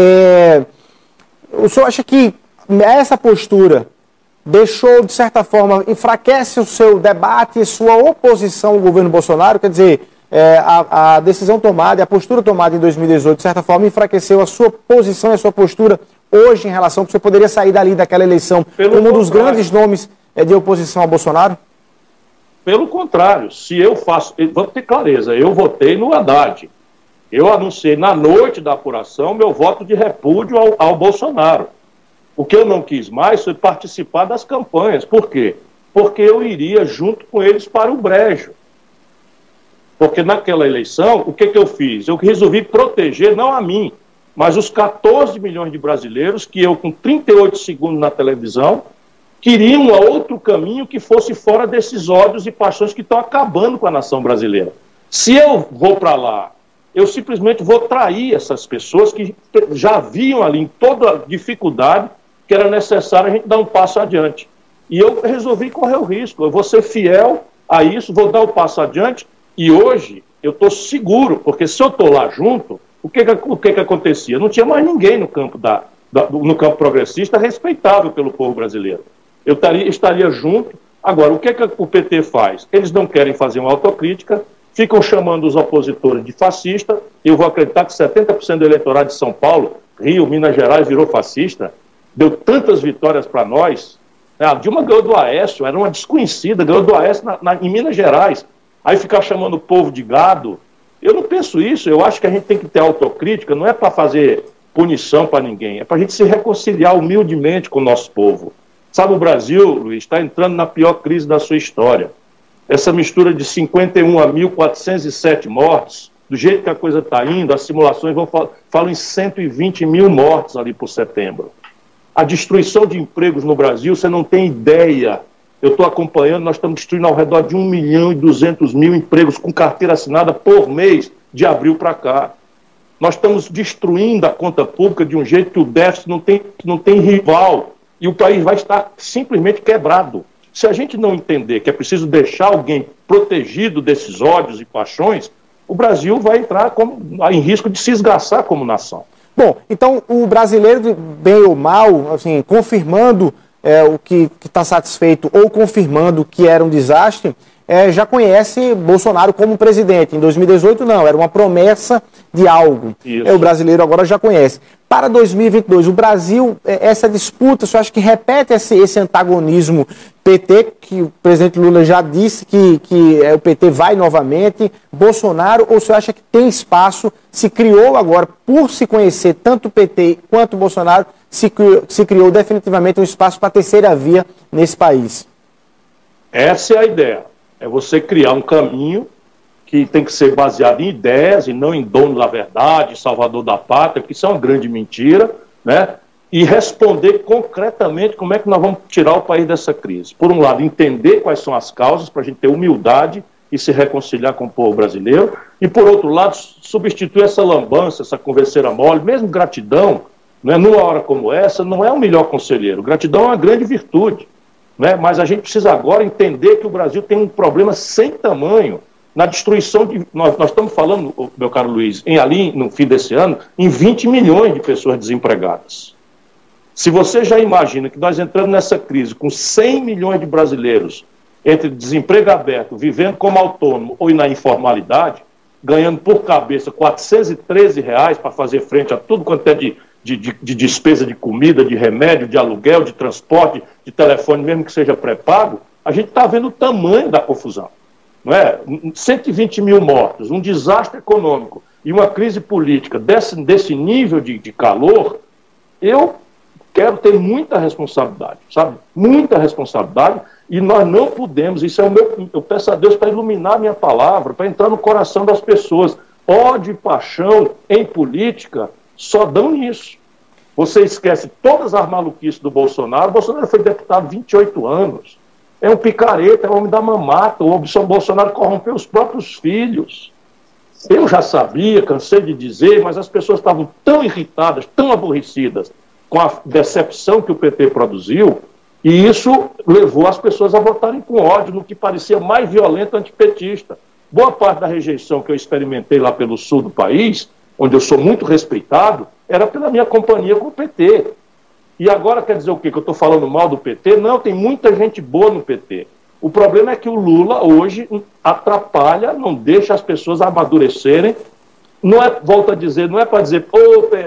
É, o senhor acha que essa postura deixou, de certa forma, enfraquece o seu debate e sua oposição ao governo Bolsonaro? Quer dizer, é, a, a, decisão tomada, a postura tomada em 2018, de certa forma, enfraqueceu a sua posição e a sua postura hoje em relação que você poderia sair dali daquela eleição Pelo como um dos grandes nomes é, de oposição ao Bolsonaro? Pelo contrário, se eu faço, vamos ter clareza, eu votei no Haddad. Eu anunciei na noite da apuração meu voto de repúdio ao, ao Bolsonaro. O que eu não quis mais foi participar das campanhas. Por quê? Porque eu iria junto com eles para o brejo. Porque naquela eleição, o que, que eu fiz? Eu resolvi proteger, não a mim, mas os 14 milhões de brasileiros que eu, com 38 segundos na televisão, queriam um outro caminho que fosse fora desses ódios e paixões que estão acabando com a nação brasileira. Se eu vou para lá, eu simplesmente vou trair essas pessoas que já viam ali em toda a dificuldade que era necessário a gente dar um passo adiante. E eu resolvi correr o risco, eu vou ser fiel a isso, vou dar o um passo adiante e hoje eu estou seguro, porque se eu estou lá junto, o que, que, o que, que acontecia? Não tinha mais ninguém no campo, da, da, no campo progressista respeitável pelo povo brasileiro. Eu taria, estaria junto. Agora, o que, que o PT faz? Eles não querem fazer uma autocrítica, ficam chamando os opositores de fascista. Eu vou acreditar que 70% do eleitorado de São Paulo, Rio, Minas Gerais, virou fascista. Deu tantas vitórias para nós. A Dilma ganhou do Aécio, era uma desconhecida, ganhou do Aécio na, na, em Minas Gerais aí ficar chamando o povo de gado. Eu não penso isso, eu acho que a gente tem que ter autocrítica, não é para fazer punição para ninguém, é para a gente se reconciliar humildemente com o nosso povo. Sabe, o Brasil, Luiz, está entrando na pior crise da sua história. Essa mistura de 51 a 1.407 mortes, do jeito que a coisa está indo, as simulações vão falam em 120 mil mortes ali por setembro. A destruição de empregos no Brasil, você não tem ideia eu estou acompanhando, nós estamos destruindo ao redor de 1 milhão e 200 mil empregos com carteira assinada por mês, de abril para cá. Nós estamos destruindo a conta pública de um jeito que o déficit não tem, não tem rival e o país vai estar simplesmente quebrado. Se a gente não entender que é preciso deixar alguém protegido desses ódios e paixões, o Brasil vai entrar como, em risco de se esgaçar como nação. Bom, então o brasileiro, bem ou mal, assim, confirmando é, o que está satisfeito ou confirmando que era um desastre, é, já conhece Bolsonaro como presidente. Em 2018, não, era uma promessa de algo. É, o brasileiro agora já conhece. Para 2022, o Brasil, é, essa disputa, você acha que repete esse, esse antagonismo PT, que o presidente Lula já disse que, que é, o PT vai novamente, Bolsonaro, ou você acha que tem espaço, se criou agora, por se conhecer tanto o PT quanto o Bolsonaro, se criou, se criou definitivamente um espaço para a terceira via nesse país? Essa é a ideia é você criar um caminho que tem que ser baseado em ideias e não em dono da verdade, salvador da pátria, que isso é uma grande mentira, né? E responder concretamente como é que nós vamos tirar o país dessa crise. Por um lado, entender quais são as causas para a gente ter humildade e se reconciliar com o povo brasileiro, e por outro lado, substituir essa lambança, essa converseira mole, mesmo gratidão, né, numa hora como essa, não é o melhor conselheiro. Gratidão é uma grande virtude. Né? Mas a gente precisa agora entender que o Brasil tem um problema sem tamanho na destruição de. Nós, nós estamos falando, meu caro Luiz, em ali, no fim desse ano, em 20 milhões de pessoas desempregadas. Se você já imagina que nós entramos nessa crise com 100 milhões de brasileiros entre desemprego aberto, vivendo como autônomo ou na informalidade, ganhando por cabeça 413 reais para fazer frente a tudo quanto é de de, de, de, despesa de comida, de remédio, de aluguel, de transporte, de telefone, mesmo que seja pré-pago, a gente está vendo o tamanho da confusão. Não é? 120 mil mortos, um desastre econômico e uma crise política desse, desse nível de, de calor, eu quero ter muita responsabilidade, sabe? Muita responsabilidade e nós não podemos, isso é o meu, eu peço a Deus para iluminar a minha palavra, para entrar no coração das pessoas. Ódio e paixão em política só dão nisso. Você esquece todas as maluquices do Bolsonaro. Bolsonaro foi deputado 28 anos. É um picareta, é um homem da mamata. O Bolsonaro corrompeu os próprios filhos. Eu já sabia, cansei de dizer, mas as pessoas estavam tão irritadas, tão aborrecidas com a decepção que o PT produziu, e isso levou as pessoas a votarem com ódio no que parecia mais violento antipetista. Boa parte da rejeição que eu experimentei lá pelo sul do país onde eu sou muito respeitado, era pela minha companhia com o PT. E agora quer dizer o quê? Que eu estou falando mal do PT? Não, tem muita gente boa no PT. O problema é que o Lula hoje atrapalha, não deixa as pessoas amadurecerem. Não é, volto a dizer, não é para dizer, pô,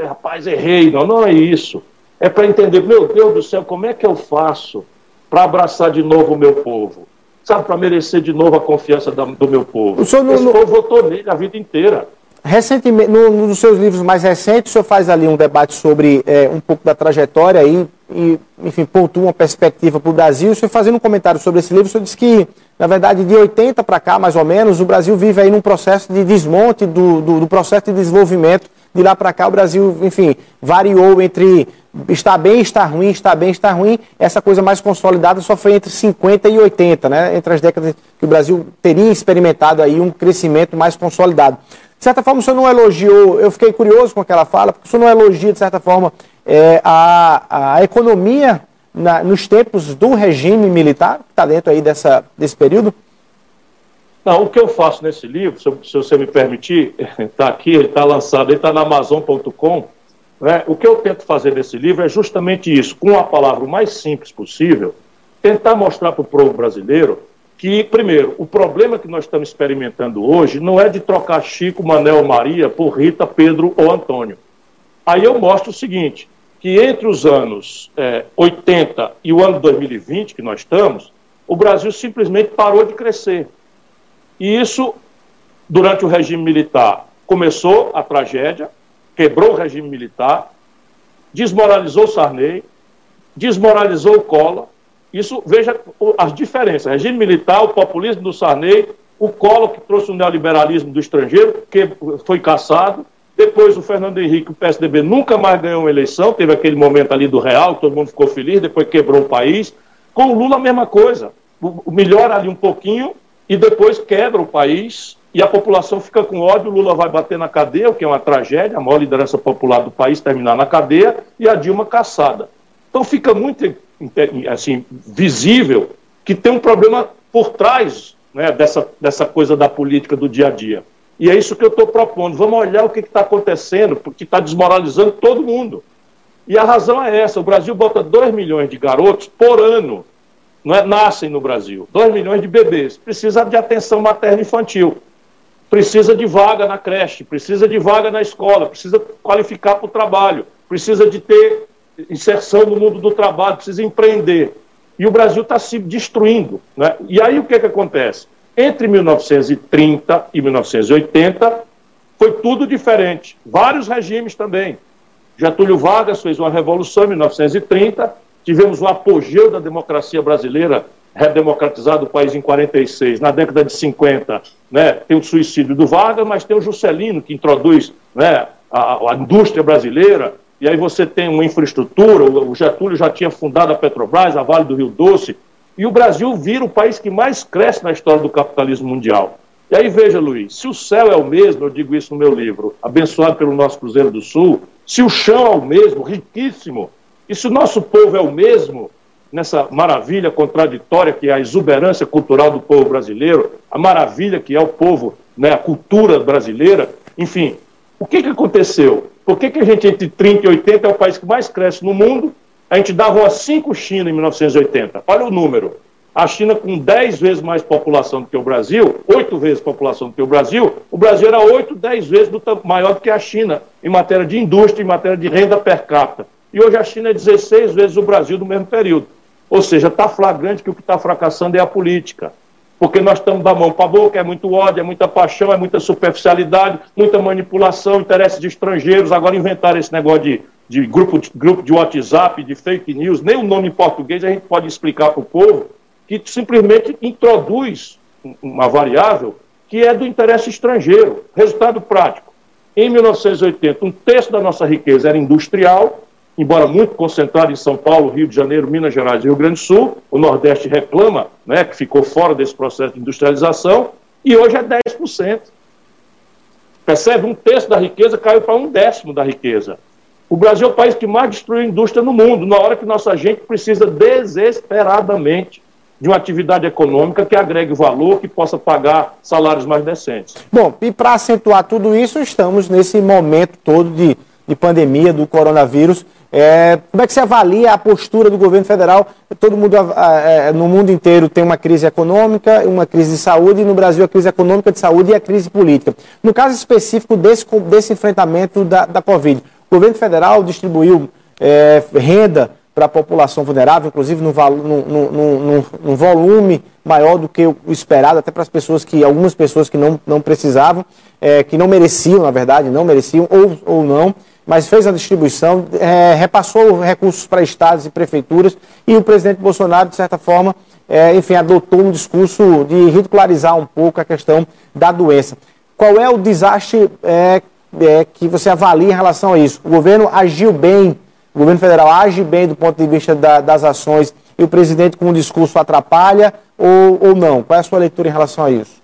rapaz, errei. Não, não é isso. É para entender, meu Deus do céu, como é que eu faço para abraçar de novo o meu povo? Sabe, para merecer de novo a confiança do meu povo. O senhor não, Esse povo votou nele a vida inteira. Recentemente, num dos seus livros mais recentes, o senhor faz ali um debate sobre é, um pouco da trajetória e, e enfim, pontua uma perspectiva para o Brasil. O senhor fazendo um comentário sobre esse livro, o senhor disse que, na verdade, de 80 para cá, mais ou menos, o Brasil vive aí num processo de desmonte do, do, do processo de desenvolvimento. De lá para cá, o Brasil, enfim, variou entre está bem, está ruim, está bem, está ruim. Essa coisa mais consolidada só foi entre 50 e 80, né? Entre as décadas que o Brasil teria experimentado aí um crescimento mais consolidado. De certa forma, o senhor não elogiou, eu fiquei curioso com aquela fala, porque o senhor não elogia, de certa forma, é, a, a economia na, nos tempos do regime militar, que está dentro aí dessa, desse período? Não, o que eu faço nesse livro, se, se você me permitir, está aqui, ele está lançado, ele está na Amazon.com. Né? O que eu tento fazer nesse livro é justamente isso, com a palavra mais simples possível, tentar mostrar para o povo brasileiro que, primeiro, o problema que nós estamos experimentando hoje não é de trocar Chico, Manel, Maria por Rita, Pedro ou Antônio. Aí eu mostro o seguinte, que entre os anos é, 80 e o ano 2020 que nós estamos, o Brasil simplesmente parou de crescer. E isso, durante o regime militar, começou a tragédia, quebrou o regime militar, desmoralizou Sarney, desmoralizou o Collor, isso, veja as diferenças. Regime militar, o populismo do Sarney, o Collor, que trouxe o neoliberalismo do estrangeiro, que foi caçado. Depois o Fernando Henrique, o PSDB, nunca mais ganhou uma eleição. Teve aquele momento ali do Real, todo mundo ficou feliz, depois quebrou o país. Com o Lula, a mesma coisa. Melhora ali um pouquinho e depois quebra o país e a população fica com ódio. O Lula vai bater na cadeia, o que é uma tragédia. A maior liderança popular do país terminar na cadeia e a Dilma caçada. Então fica muito assim, visível que tem um problema por trás né, dessa, dessa coisa da política do dia a dia. E é isso que eu estou propondo. Vamos olhar o que está acontecendo, porque está desmoralizando todo mundo. E a razão é essa: o Brasil bota 2 milhões de garotos por ano, não é, nascem no Brasil, 2 milhões de bebês. Precisa de atenção materna infantil, precisa de vaga na creche, precisa de vaga na escola, precisa qualificar para o trabalho, precisa de ter inserção no mundo do trabalho, precisa empreender. E o Brasil está se destruindo. Né? E aí o que, que acontece? Entre 1930 e 1980 foi tudo diferente. Vários regimes também. Getúlio Vargas fez uma revolução em 1930, tivemos o apogeu da democracia brasileira, redemocratizado o país em 46. Na década de 50, né, tem o suicídio do Vargas, mas tem o Juscelino, que introduz né, a, a indústria brasileira, e aí você tem uma infraestrutura, o Getúlio já tinha fundado a Petrobras, a Vale do Rio Doce, e o Brasil vira o país que mais cresce na história do capitalismo mundial. E aí veja, Luiz, se o céu é o mesmo, eu digo isso no meu livro, abençoado pelo nosso Cruzeiro do Sul, se o chão é o mesmo, riquíssimo, e se o nosso povo é o mesmo, nessa maravilha contraditória que é a exuberância cultural do povo brasileiro, a maravilha que é o povo, né, a cultura brasileira, enfim, o que, que aconteceu? Por que, que a gente, entre 30 e 80, é o país que mais cresce no mundo? A gente dava umas 5 China em 1980. Olha o número. A China com 10 vezes mais população do que o Brasil, 8 vezes população do que o Brasil, o Brasil era 8, 10 vezes maior do que a China em matéria de indústria, em matéria de renda per capita. E hoje a China é 16 vezes o Brasil no mesmo período. Ou seja, está flagrante que o que está fracassando é a política porque nós estamos da mão para a boca, é muito ódio, é muita paixão, é muita superficialidade, muita manipulação, interesses de estrangeiros. Agora inventaram esse negócio de, de, grupo, de grupo de WhatsApp, de fake news, nem o nome em português a gente pode explicar para o povo, que simplesmente introduz uma variável que é do interesse estrangeiro. Resultado prático. Em 1980, um terço da nossa riqueza era industrial, embora muito concentrado em São Paulo, Rio de Janeiro, Minas Gerais e Rio Grande do Sul, o Nordeste reclama né, que ficou fora desse processo de industrialização, e hoje é 10%. Percebe? Um terço da riqueza caiu para um décimo da riqueza. O Brasil é o país que mais destruiu a indústria no mundo, na hora que nossa gente precisa desesperadamente de uma atividade econômica que agregue valor, que possa pagar salários mais decentes. Bom, e para acentuar tudo isso, estamos nesse momento todo de, de pandemia do coronavírus. É, como é que você avalia a postura do governo federal? Todo mundo é, no mundo inteiro tem uma crise econômica, uma crise de saúde, e no Brasil a crise econômica de saúde e a crise política. No caso específico desse, desse enfrentamento da, da Covid, o governo federal distribuiu é, renda para a população vulnerável, inclusive num, num, volume maior do que o esperado, até para as pessoas que, algumas pessoas que não, não precisavam, é, que não mereciam, na verdade, não mereciam, ou, ou não, mas fez a distribuição, é, repassou recursos para estados e prefeituras, e o presidente Bolsonaro, de certa forma, é, enfim, adotou um discurso de ridicularizar um pouco a questão da doença. Qual é o desastre é, é, que você avalia em relação a isso? O governo agiu bem o governo federal age bem do ponto de vista da, das ações e o presidente com o discurso atrapalha ou, ou não? Qual é a sua leitura em relação a isso?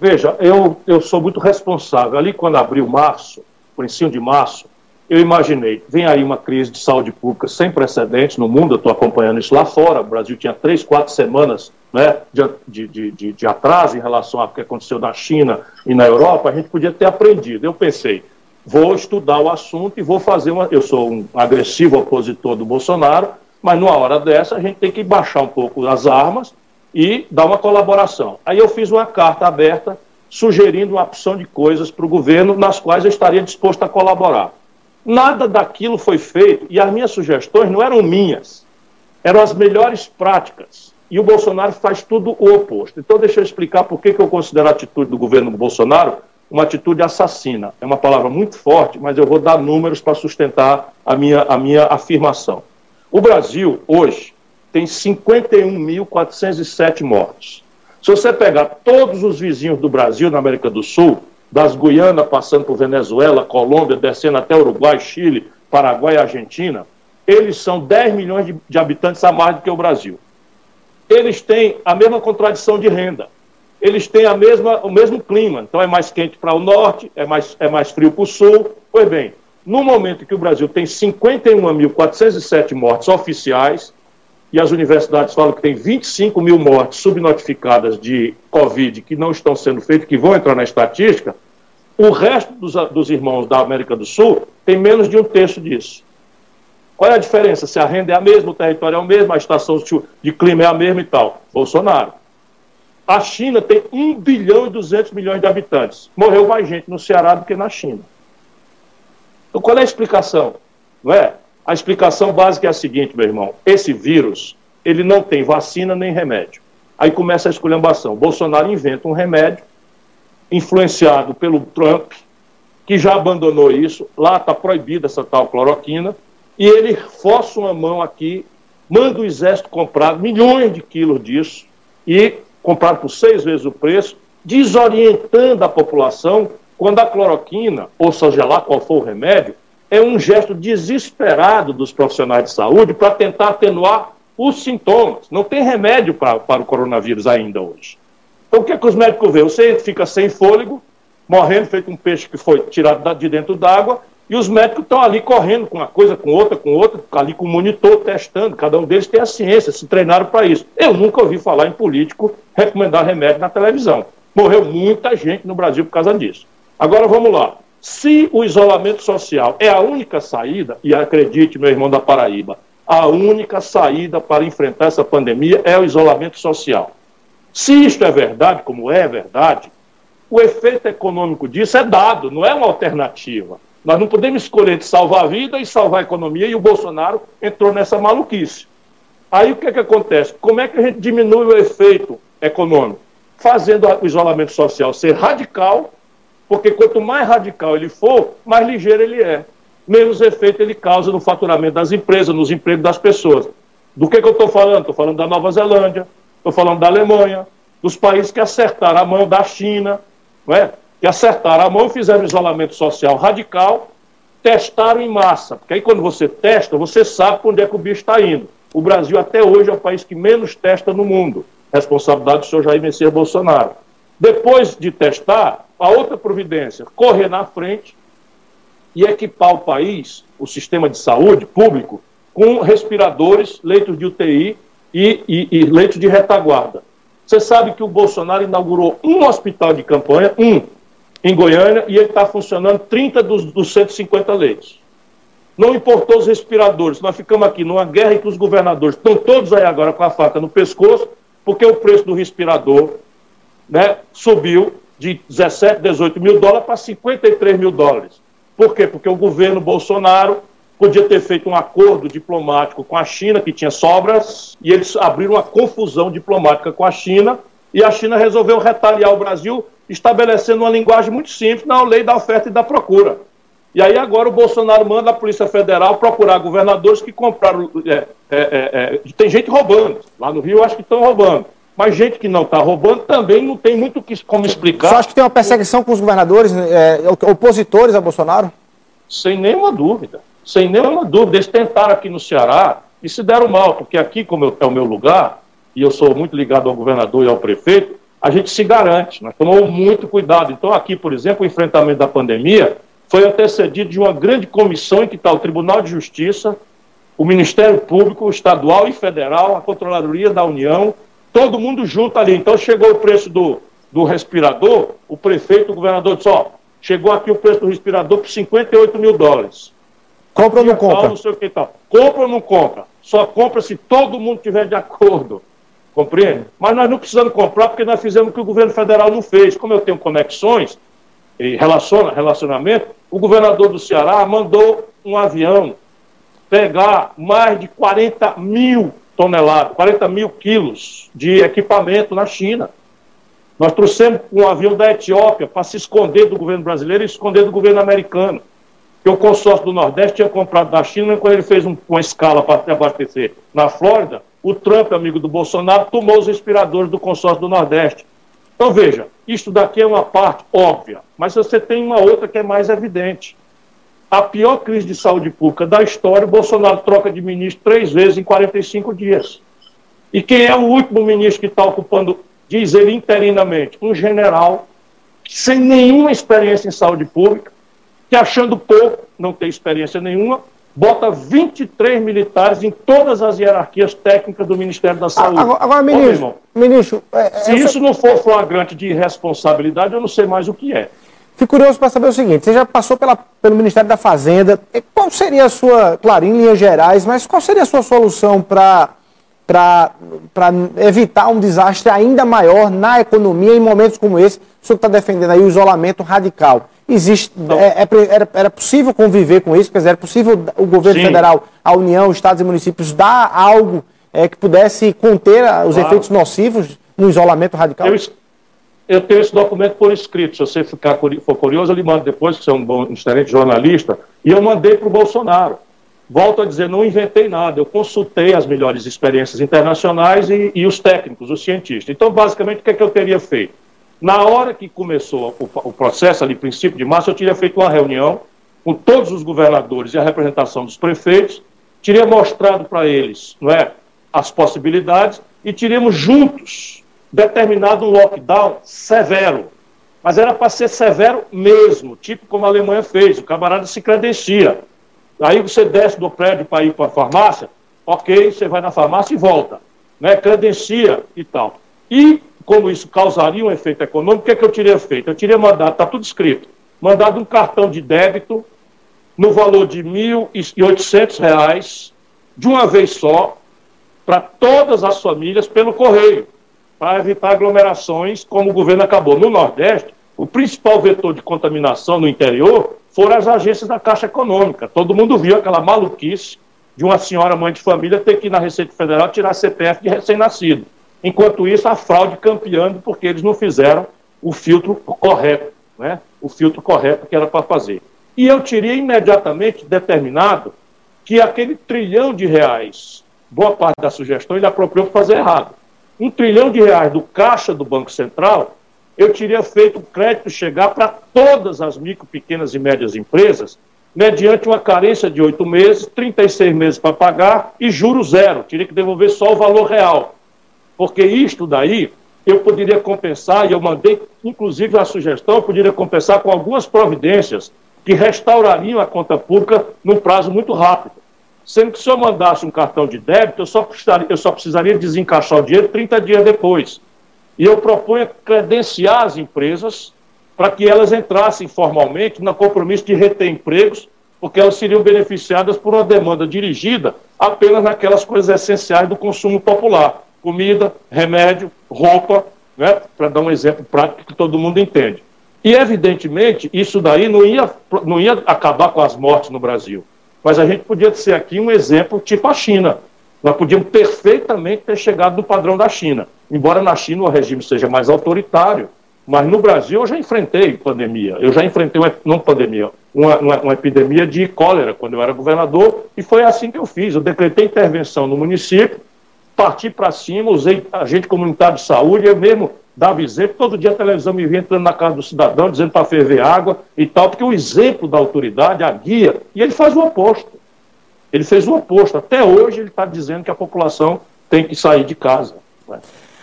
Veja, eu, eu sou muito responsável. Ali, quando abriu março, ensino de março, eu imaginei, vem aí uma crise de saúde pública sem precedentes no mundo, eu estou acompanhando isso lá fora, o Brasil tinha três, quatro semanas né, de, de, de, de atraso em relação ao que aconteceu na China e na Europa, a gente podia ter aprendido. Eu pensei, vou estudar o assunto e vou fazer uma. Eu sou um agressivo opositor do Bolsonaro, mas numa hora dessa a gente tem que baixar um pouco as armas e dar uma colaboração. Aí eu fiz uma carta aberta sugerindo uma opção de coisas para o governo nas quais eu estaria disposto a colaborar. Nada daquilo foi feito e as minhas sugestões não eram minhas, eram as melhores práticas. E o Bolsonaro faz tudo o oposto. Então, deixa eu explicar por que, eu considero a atitude do governo Bolsonaro uma atitude assassina. É uma palavra muito forte, mas eu vou dar números para sustentar a minha, a minha afirmação. O Brasil, hoje, tem 51.407 mortos. Se você pegar todos os vizinhos do Brasil na América do Sul, das Guianas passando por Venezuela, Colômbia, descendo até Uruguai, Chile, Paraguai e Argentina, eles são 10 milhões de, de habitantes a mais do que o Brasil. Eles têm a mesma contradição de renda eles têm a mesma, o mesmo clima. Então é mais quente para o norte, é mais, é mais frio para o sul. Pois bem, no momento que o Brasil tem 51.407 mortes oficiais, e as universidades falam que tem 25 mil mortes subnotificadas de Covid que não estão sendo feitas, que vão entrar na estatística, o resto dos, dos irmãos da América do Sul tem menos de um terço disso. Qual é a diferença? Se a renda é a mesma, o território é o mesmo, a estação de clima é a mesma e tal. Bolsonaro. A China tem 1 bilhão e 200 milhões de habitantes. Morreu mais gente no Ceará do que na China. Então, qual é a explicação? Não é? A explicação básica é a seguinte, meu irmão. Esse vírus, ele não tem vacina nem remédio. Aí começa a esculhambação. Bolsonaro inventa um remédio, influenciado pelo Trump, que já abandonou isso. Lá está proibida essa tal cloroquina. E ele força uma mão aqui, manda o exército comprar milhões de quilos disso e comprado por seis vezes o preço, desorientando a população quando a cloroquina, ou seja lá qual for o remédio, é um gesto desesperado dos profissionais de saúde para tentar atenuar os sintomas. Não tem remédio para, para o coronavírus ainda hoje. Então o que, é que os médicos veem? Você fica sem fôlego, morrendo, feito um peixe que foi tirado de dentro d'água, e os médicos estão ali correndo com uma coisa, com outra, com outra, ali com o monitor, testando. Cada um deles tem a ciência, se treinaram para isso. Eu nunca ouvi falar em político recomendar remédio na televisão. Morreu muita gente no Brasil por causa disso. Agora vamos lá. Se o isolamento social é a única saída, e acredite, meu irmão da Paraíba, a única saída para enfrentar essa pandemia é o isolamento social. Se isto é verdade, como é verdade, o efeito econômico disso é dado, não é uma alternativa. Nós não podemos escolher de salvar a vida e salvar a economia, e o Bolsonaro entrou nessa maluquice. Aí o que, é que acontece? Como é que a gente diminui o efeito econômico? Fazendo o isolamento social ser radical, porque quanto mais radical ele for, mais ligeiro ele é. Menos efeito ele causa no faturamento das empresas, nos empregos das pessoas. Do que, que eu estou falando? Estou falando da Nova Zelândia, estou falando da Alemanha, dos países que acertaram a mão da China, não é? que acertaram a mão, fizeram isolamento social radical, testaram em massa. Porque aí quando você testa, você sabe onde é que o bicho está indo. O Brasil até hoje é o país que menos testa no mundo. Responsabilidade do senhor Jair Messias Bolsonaro. Depois de testar, a outra providência, correr na frente e equipar o país, o sistema de saúde público, com respiradores, leitos de UTI e, e, e leito de retaguarda. Você sabe que o Bolsonaro inaugurou um hospital de campanha, um, em Goiânia, e ele está funcionando 30 dos, dos 150 leitos. Não importou os respiradores, nós ficamos aqui numa guerra entre os governadores, estão todos aí agora com a faca no pescoço, porque o preço do respirador né, subiu de 17, 18 mil dólares para 53 mil dólares. Por quê? Porque o governo Bolsonaro podia ter feito um acordo diplomático com a China, que tinha sobras, e eles abriram uma confusão diplomática com a China, e a China resolveu retaliar o Brasil, estabelecendo uma linguagem muito simples na lei da oferta e da procura. E aí agora o Bolsonaro manda a Polícia Federal procurar governadores que compraram. É, é, é, é tem gente roubando. Lá no Rio acho que estão roubando. Mas gente que não está roubando também não tem muito como explicar. Você acha que tem uma perseguição com os governadores, é, opositores a Bolsonaro? Sem nenhuma dúvida. Sem nenhuma dúvida. Eles tentaram aqui no Ceará e se deram mal, porque aqui, como eu, é o meu lugar, e eu sou muito ligado ao governador e ao prefeito, a gente se garante. Nós tomamos muito cuidado. Então, aqui, por exemplo, o enfrentamento da pandemia foi antecedido de uma grande comissão em que está o Tribunal de Justiça, o Ministério Público Estadual e Federal, a Controladoria da União, todo mundo junto ali. Então chegou o preço do, do respirador, o prefeito, o governador disse, ó, chegou aqui o preço do respirador por 58 mil dólares. Compra ou não compra? Não sei o que tal. Compra ou não compra? Só compra se todo mundo tiver de acordo. Compreende? Mas nós não precisamos comprar porque nós fizemos o que o governo federal não fez. Como eu tenho conexões e relaciona, relacionamento, o governador do Ceará mandou um avião pegar mais de 40 mil toneladas, 40 mil quilos de equipamento na China. Nós trouxemos um avião da Etiópia para se esconder do governo brasileiro e esconder do governo americano. Que o consórcio do Nordeste tinha comprado da China, quando ele fez um, uma escala para abastecer na Flórida, o Trump, amigo do Bolsonaro, tomou os respiradores do consórcio do Nordeste. Então veja, isto daqui é uma parte óbvia, mas você tem uma outra que é mais evidente a pior crise de saúde pública da história, o Bolsonaro troca de ministro três vezes em 45 dias. E quem é o último ministro que está ocupando, diz ele interinamente, um general sem nenhuma experiência em saúde pública, que achando pouco, não tem experiência nenhuma, bota 23 militares em todas as hierarquias técnicas do Ministério da Saúde. Agora, agora ministro, Ô, ministro é, é, se essa... isso não for flagrante de irresponsabilidade, eu não sei mais o que é. Fico curioso para saber o seguinte: você já passou pela, pelo Ministério da Fazenda. Qual seria a sua, claro, em linhas gerais, mas qual seria a sua solução para evitar um desastre ainda maior na economia em momentos como esse? O senhor está defendendo aí o isolamento radical. Existe, é, é, era, era possível conviver com isso? Quer dizer, era possível o governo Sim. federal, a União, estados e municípios dar algo é, que pudesse conter os claro. efeitos nocivos no isolamento radical? Eu, eu tenho esse documento por escrito. Se você ficar, for curioso, eu lhe mando depois, que você é um bom, excelente jornalista. E eu mandei para o Bolsonaro. Volto a dizer, não inventei nada. Eu consultei as melhores experiências internacionais e, e os técnicos, os cientistas. Então, basicamente, o que, é que eu teria feito? Na hora que começou o, o processo, ali, princípio de março, eu teria feito uma reunião com todos os governadores e a representação dos prefeitos, teria mostrado para eles não é, as possibilidades e teríamos juntos determinado um lockdown severo. Mas era para ser severo mesmo, tipo como a Alemanha fez, o camarada se credencia. Aí você desce do prédio para ir para a farmácia, ok, você vai na farmácia e volta. Né? Credencia e tal. E, como isso causaria um efeito econômico, o que, é que eu teria feito? Eu teria mandado, está tudo escrito, mandado um cartão de débito no valor de R$ 1.800, de uma vez só, para todas as famílias pelo correio para evitar aglomerações, como o governo acabou. No Nordeste, o principal vetor de contaminação no interior foram as agências da Caixa Econômica. Todo mundo viu aquela maluquice de uma senhora mãe de família ter que ir na Receita Federal tirar CPF de recém-nascido. Enquanto isso, a fraude campeando porque eles não fizeram o filtro correto, né? o filtro correto que era para fazer. E eu teria imediatamente determinado que aquele trilhão de reais, boa parte da sugestão, ele apropriou para fazer errado um trilhão de reais do caixa do Banco Central, eu teria feito o crédito chegar para todas as micro, pequenas e médias empresas, mediante uma carência de oito meses, 36 meses para pagar e juro zero. Teria que devolver só o valor real. Porque isto daí eu poderia compensar, e eu mandei inclusive a sugestão, eu poderia compensar com algumas providências que restaurariam a conta pública num prazo muito rápido. Sendo que se eu mandasse um cartão de débito, eu só precisaria, eu só precisaria desencaixar o dinheiro 30 dias depois. E eu proponho credenciar as empresas para que elas entrassem formalmente no compromisso de reter empregos, porque elas seriam beneficiadas por uma demanda dirigida apenas naquelas coisas essenciais do consumo popular: comida, remédio, roupa, né? para dar um exemplo prático que todo mundo entende. E, evidentemente, isso daí não ia, não ia acabar com as mortes no Brasil. Mas a gente podia ser aqui um exemplo tipo a China. Nós podíamos perfeitamente ter chegado no padrão da China. Embora na China o regime seja mais autoritário, mas no Brasil eu já enfrentei pandemia. Eu já enfrentei, uma, não pandemia, uma, uma, uma, epidemia de cólera quando eu era governador, e foi assim que eu fiz. Eu decretei intervenção no município, parti para cima, usei agente comunitário de saúde, eu mesmo dava exemplo. Todo dia a televisão me vinha entrando na casa do cidadão, dizendo para ferver água e tal, porque o exemplo da autoridade, a guia, e ele faz o oposto. Ele fez o oposto. Até hoje ele está dizendo que a população tem que sair de casa. Né?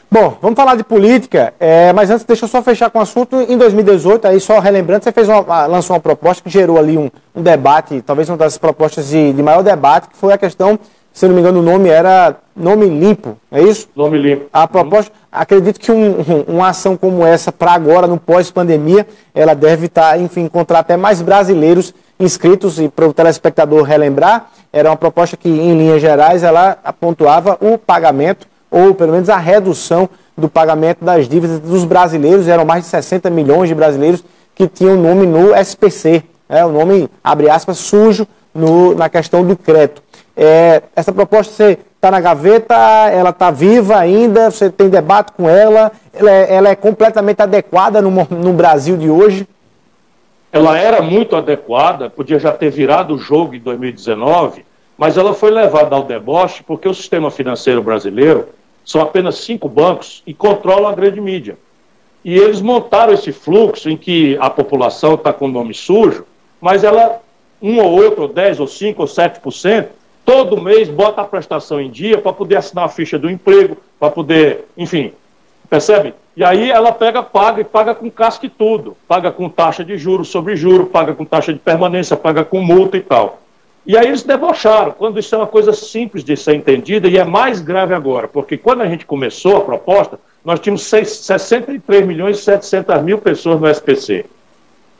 Bom, vamos falar de política, é, mas antes deixa eu só fechar com o assunto. Em 2018, aí só relembrando, você fez uma, lançou uma proposta que gerou ali um, um debate, talvez uma das propostas de, de, maior debate, que foi a questão, se não me engano, o nome era nome limpo, é isso? Nome limpo. A proposta, acredito que um, um, uma ação como essa, para agora, no pós-pandemia, ela deve estar, tá, enfim, encontrar até mais brasileiros inscritos, e para o telespectador relembrar, era uma proposta que, em linhas gerais, ela apontuava o pagamento ou pelo menos a redução do pagamento das dívidas dos brasileiros. Eram mais de 60 milhões de brasileiros que tinham nome no SPC, é, o nome, abre aspas, sujo no, na questão do crédito. É, essa proposta você está na gaveta, ela está viva ainda, você tem debate com ela, ela é, ela é completamente adequada no, no Brasil de hoje? Ela era muito adequada, podia já ter virado o jogo em 2019, mas ela foi levada ao deboche porque o sistema financeiro brasileiro são apenas cinco bancos e controlam a grande mídia. E eles montaram esse fluxo em que a população está com o nome sujo, mas ela, um ou outro, ou dez, ou cinco, ou sete por cento, todo mês bota a prestação em dia para poder assinar a ficha do emprego, para poder, enfim, percebe? E aí ela pega, paga e paga com casca e tudo. Paga com taxa de juros sobre juros, paga com taxa de permanência, paga com multa e tal. E aí eles debocharam, quando isso é uma coisa simples de ser entendida, e é mais grave agora, porque quando a gente começou a proposta, nós tínhamos 6, 63 milhões e 700 mil pessoas no SPC.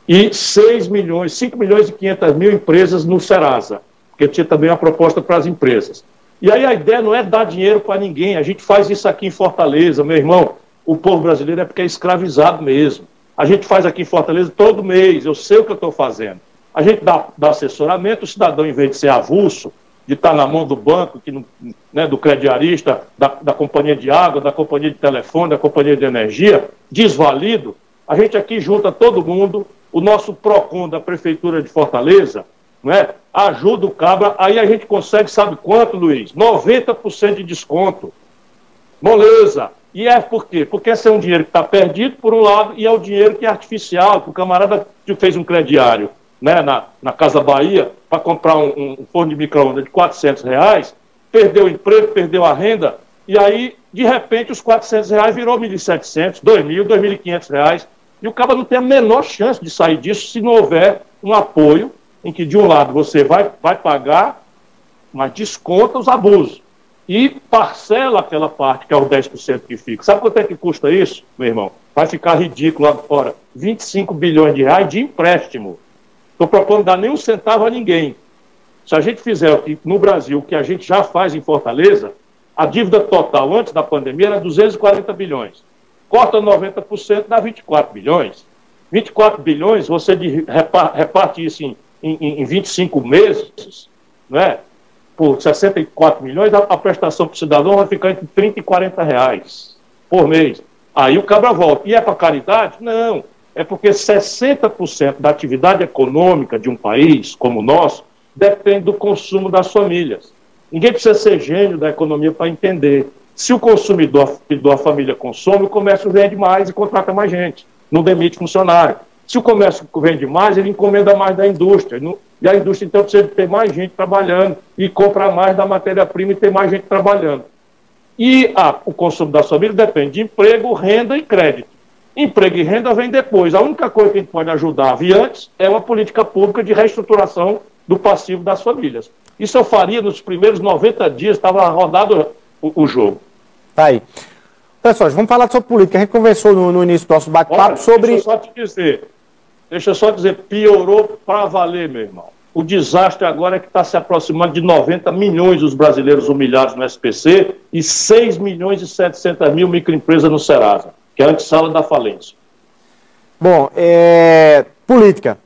E 6 milhões, 5 milhões e 500 mil empresas no Serasa, porque tinha também uma proposta para as empresas. E aí a ideia não é dar dinheiro para ninguém, a gente faz isso aqui em Fortaleza, meu irmão, o povo brasileiro é porque é escravizado mesmo. A gente faz aqui em Fortaleza todo mês, eu sei o que eu estou fazendo. A gente dá, dá assessoramento, o cidadão, em vez de ser avulso, de estar na mão do banco, que, né, do crediarista, da, da companhia de água, da companhia de telefone, da companhia de energia, desvalido, a gente aqui junta todo mundo, o nosso PROCON da Prefeitura de Fortaleza, né, ajuda o cabra, aí a gente consegue, sabe quanto, Luiz? 90% de desconto. Moleza. E é por quê? Porque esse é um dinheiro que está perdido, por um lado, e é o dinheiro que é artificial, que o camarada fez um crediário né, na, na Casa Bahia para comprar um, um, forno de micro-ondas de 400 reais, perdeu o emprego, perdeu a renda, e aí, de repente, os 400 reais virou 1.700, 2.000, 2.500 reais, e o cara não tem a menor chance de sair disso se não houver um apoio em que, de um lado, você vai, vai pagar, mas desconta os abusos. E parcela aquela parte, que é os 10% que fica. Sabe quanto é que custa isso, meu irmão? Vai ficar ridículo agora. 25 bilhões de reais de empréstimo. Estou propondo dar nem um centavo a ninguém. Se a gente fizer aqui no Brasil o que a gente já faz em Fortaleza, a dívida total antes da pandemia era 240 bilhões. Corta 90%, dá 24 bilhões. 24 bilhões, você reparte isso em, em, em 25 meses, né? por 64 milhões, a, a prestação para o cidadão vai ficar entre 30 e 40 reais por mês. Aí o cabra volta. E é para caridade? Não é porque 60% da atividade econômica de um país como o nosso depende do consumo das famílias. Ninguém precisa ser gênio da economia para entender. Se o consumidor, a família consome, o comércio vende mais e contrata mais gente, não demite funcionário. Se o comércio vende mais, ele encomenda mais da indústria. E a indústria, então, precisa ter mais gente trabalhando e comprar mais da matéria-prima e ter mais gente trabalhando. E a, o consumo das famílias depende de emprego, renda e crédito. Emprego e renda vem depois. A única coisa que a gente pode ajudar vir antes é uma política pública de reestruturação do passivo das famílias. Isso eu faria nos primeiros 90 dias, estava rodado o, o jogo. Tá aí. Pessoal, vamos falar sobre política. A gente conversou no, no início do nosso bate-papo sobre. Deixa eu só te dizer, deixa eu só dizer, piorou para valer, meu irmão. O desastre agora é que está se aproximando de 90 milhões dos brasileiros humilhados no SPC e 6 milhões e 700 mil microempresas no Serasa, que é a antessala da falência. Bom, é... política.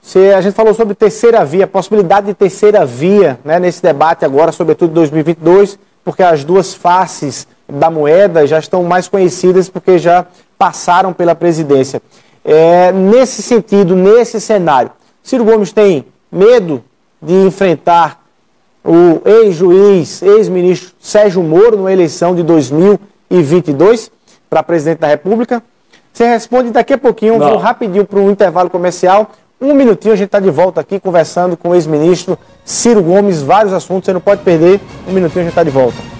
Se a gente falou sobre terceira via, possibilidade de terceira via né, nesse debate agora, sobretudo em 2022, porque as duas faces da moeda já estão mais conhecidas porque já passaram pela presidência. É, nesse sentido, nesse cenário, Ciro Gomes tem medo de enfrentar o ex-juiz, ex-ministro Sérgio Moro na eleição de 2022 para presidente da República? Você responde daqui a pouquinho, Não. vou rapidinho para um intervalo comercial. Um minutinho a gente está de volta aqui conversando com o ex-ministro Ciro Gomes, vários assuntos, você não pode perder. Um minutinho a gente está de volta.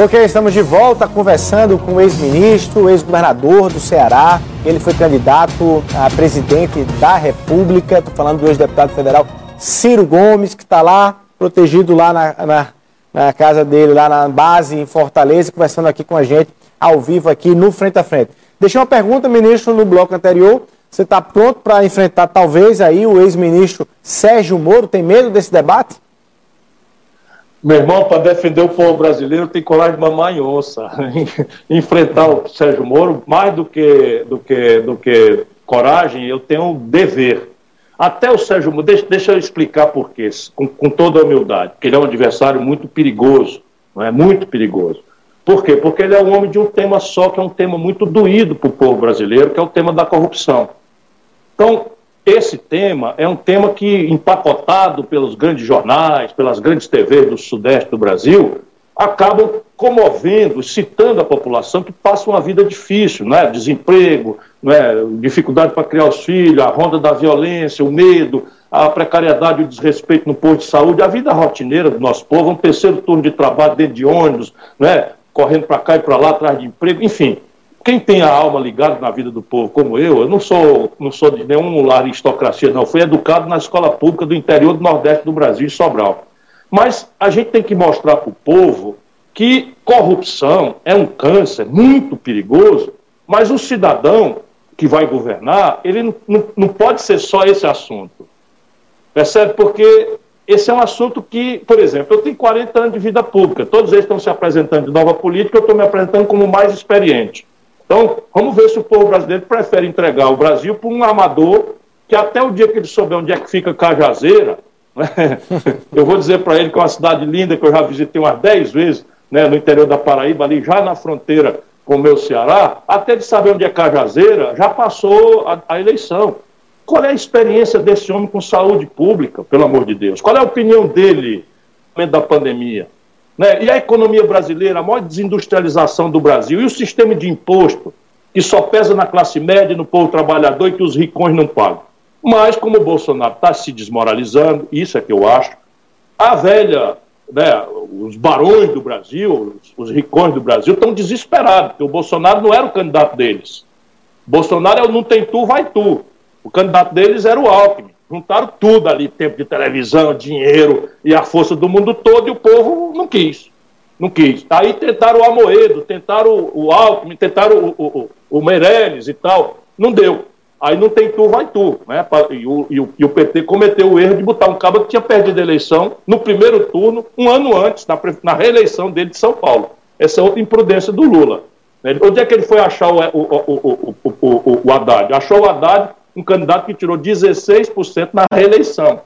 Ok, estamos de volta conversando com o ex-ministro, ex-governador do Ceará. Ele foi candidato a presidente da República. Estou falando do ex-deputado federal Ciro Gomes, que está lá, protegido lá na, na, na, casa dele, lá na base em Fortaleza, conversando aqui com a gente, ao vivo aqui no Frente a Frente. Deixei uma pergunta, ministro, no bloco anterior. Você está pronto para enfrentar talvez aí o ex-ministro Sérgio Moro? Tem medo desse debate? Meu irmão, para defender o povo brasileiro, tem coragem de mamar em onça. Enfrentar o Sérgio Moro, mais do que, do que, do que coragem, eu tenho um dever. Até o Sérgio Moro, deixa, deixa eu explicar por quê, com, com toda a humildade, porque ele é um adversário muito perigoso, não é? Muito perigoso. Por quê? Porque ele é um homem de um tema só, que é um tema muito doído para o povo brasileiro, que é o tema da corrupção. Então, esse tema é um tema que, empacotado pelos grandes jornais, pelas grandes TVs do sudeste do Brasil, acabam comovendo, citando a população que passa uma vida difícil, né? desemprego, né? dificuldade para criar os filhos, a ronda da violência, o medo, a precariedade o desrespeito no posto de saúde, a vida rotineira do nosso povo, um terceiro turno de trabalho dentro de ônibus, né? correndo para cá e para lá atrás de emprego, enfim quem tem a alma ligada na vida do povo, como eu, eu não sou, não sou de nenhum aristocracia, não. Fui educado na escola pública do interior do Nordeste do Brasil, em Sobral. Mas a gente tem que mostrar para o povo que corrupção é um câncer muito perigoso, mas o cidadão que vai governar, ele não, não, não pode ser só esse assunto. Percebe? Porque esse é um assunto que, por exemplo, eu tenho 40 anos de vida pública, todos eles estão se apresentando de nova política, eu estou me apresentando como mais experiente. Então, vamos ver se o povo brasileiro prefere entregar o Brasil para um amador que até o dia que ele souber onde é que fica Cajazeira, né, eu vou dizer para ele que é uma cidade linda que eu já visitei umas 10 vezes né, no interior da Paraíba, ali já na fronteira com o meu Ceará, até de saber onde é Cajazeira, já passou a, a eleição. Qual é a experiência desse homem com saúde pública, pelo amor de Deus? Qual é a opinião dele no momento da pandemia? Né? E a economia brasileira, a maior desindustrialização do Brasil, e o sistema de imposto, que só pesa na classe média, no povo trabalhador e que os ricões não pagam. Mas, como o Bolsonaro está se desmoralizando, isso é que eu acho, a velha, né, os barões do Brasil, os, os ricões do Brasil, estão desesperados, porque o Bolsonaro não era o candidato deles. Bolsonaro é o não tem tu, vai tu. O candidato deles era o Alckmin. Juntaram tudo ali, tempo de televisão, dinheiro e a força do mundo todo, e o povo não quis. Não quis. Aí tentaram o Amoedo, tentaram o, Alckmin, tentaram o, o, o Meirelles e tal. Não deu. Aí não tem tu, vai tu. Né? E, o, e, o, e o PT cometeu o erro de botar um cabo que tinha perdido a eleição no primeiro turno, um ano antes, na, na reeleição dele de São Paulo. Essa é outra imprudência do Lula. Onde é que ele foi achar o, o, o, o, o, o Haddad? Achou o Haddad um candidato que tirou 16% na reeleição.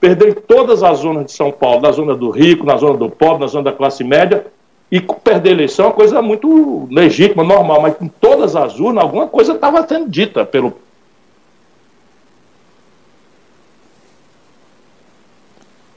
Perdeu em todas as zonas de São Paulo, na zona do rico, na zona do pobre, na zona da classe média, e perder eleição é uma coisa muito legítima, normal, mas em todas as urnas, alguma coisa estava sendo dita pelo.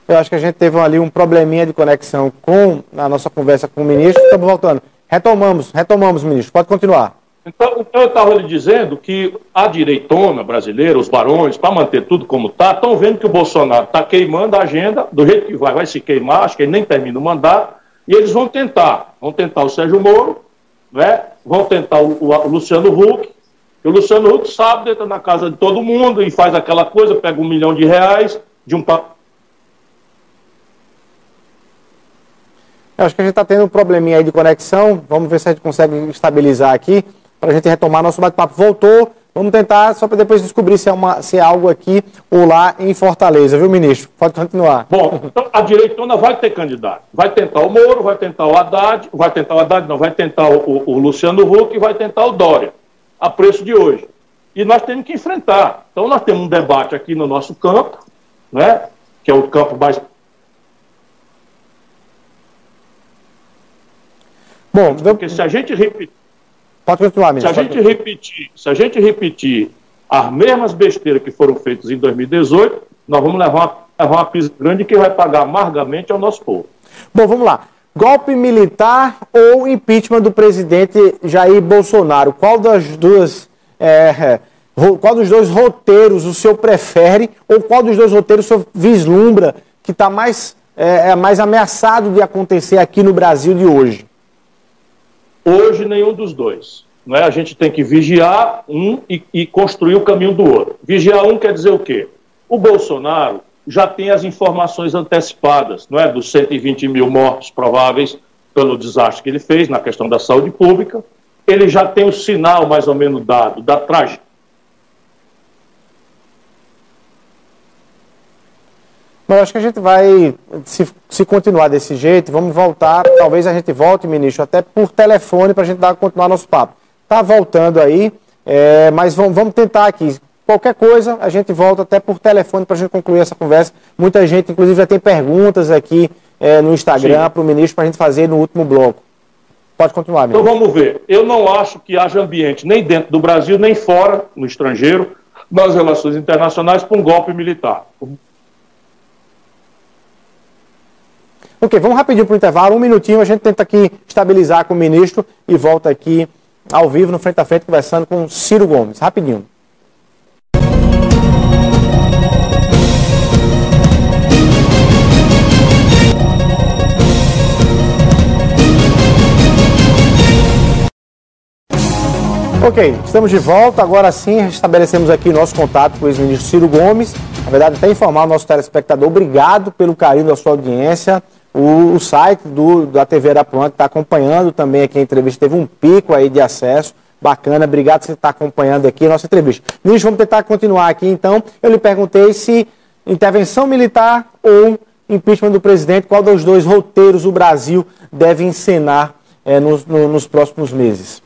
Eu acho que a gente teve ali um probleminha de conexão com a nossa conversa com o ministro. Estamos voltando. Retomamos, retomamos, ministro. Pode continuar. Então, então eu estava lhe dizendo que a direitona brasileira, os barões, para manter tudo como está, estão vendo que o Bolsonaro está queimando a agenda, do jeito que vai, vai se queimar, acho que ele nem termina o mandato, e eles vão tentar. Vão tentar o Sérgio Moro, né? vão tentar o, o, o Luciano Huck, e o Luciano Huck sabe, entra na casa de todo mundo e faz aquela coisa, pega um milhão de reais de um Eu acho que a gente está tendo um probleminha aí de conexão. Vamos ver se a gente consegue estabilizar aqui para a gente retomar nosso bate-papo. Voltou. Vamos tentar só para depois descobrir se é, uma, se é algo aqui ou lá em Fortaleza, viu, ministro? Pode continuar. Bom, então a direitona vai ter candidato. Vai tentar o Moro, vai tentar o Haddad, vai tentar o Haddad, não, vai tentar o, o, Luciano Huck e vai tentar o Dória, a preço de hoje. E nós temos que enfrentar. Então nós temos um debate aqui no nosso campo, né, que é o campo mais Bom, porque se a gente repetir. Pode continuar, ministro. Se a gente repetir, se a gente repetir as mesmas besteiras que foram feitas em 2018, nós vamos levar uma, levar uma pisa grande que vai pagar amargamente ao nosso povo. Bom, vamos lá. Golpe militar ou impeachment do presidente Jair Bolsonaro? Qual das duas. É, qual dos dois roteiros o senhor prefere? Ou qual dos dois roteiros o senhor vislumbra que está mais, é, é mais ameaçado de acontecer aqui no Brasil de hoje? Hoje, nenhum dos dois. Não é? A gente tem que vigiar um e, e construir o caminho do outro. Vigiar um quer dizer o quê? O Bolsonaro já tem as informações antecipadas, não é? Dos 120 mil mortos prováveis pelo desastre que ele fez na questão da saúde pública. Ele já tem o sinal mais ou menos dado da tragédia Mas acho que a gente vai, se, se continuar desse jeito, vamos voltar, talvez a gente volte, ministro, até por telefone para a gente dar, continuar nosso papo. Está voltando aí, é, mas vamos, vamos tentar aqui. Qualquer coisa, a gente volta até por telefone para a gente concluir essa conversa. Muita gente, inclusive, já tem perguntas aqui é, no Instagram para o ministro para a gente fazer no último bloco. Pode continuar, ministro. Então vamos ver. Eu não acho que haja ambiente, nem dentro do Brasil, nem fora, no estrangeiro, nas relações internacionais, para um golpe militar. Ok, vamos rapidinho para o intervalo, um minutinho, a gente tenta aqui estabilizar com o ministro e volta aqui ao vivo, no frente a frente, conversando com Ciro Gomes. Rapidinho. Ok, estamos de volta. Agora sim, estabelecemos aqui nosso contato com o ex-ministro Ciro Gomes. Na verdade, até informar o nosso telespectador, obrigado pelo carinho da sua audiência. O, o site do, da TV Arapuã está acompanhando também aqui a entrevista, teve um pico aí de acesso. Bacana, obrigado por você estar acompanhando aqui a nossa entrevista. Ministro, vamos tentar continuar aqui então. Eu lhe perguntei se intervenção militar ou impeachment do presidente, qual dos dois roteiros o Brasil deve encenar é, nos, no, nos próximos meses?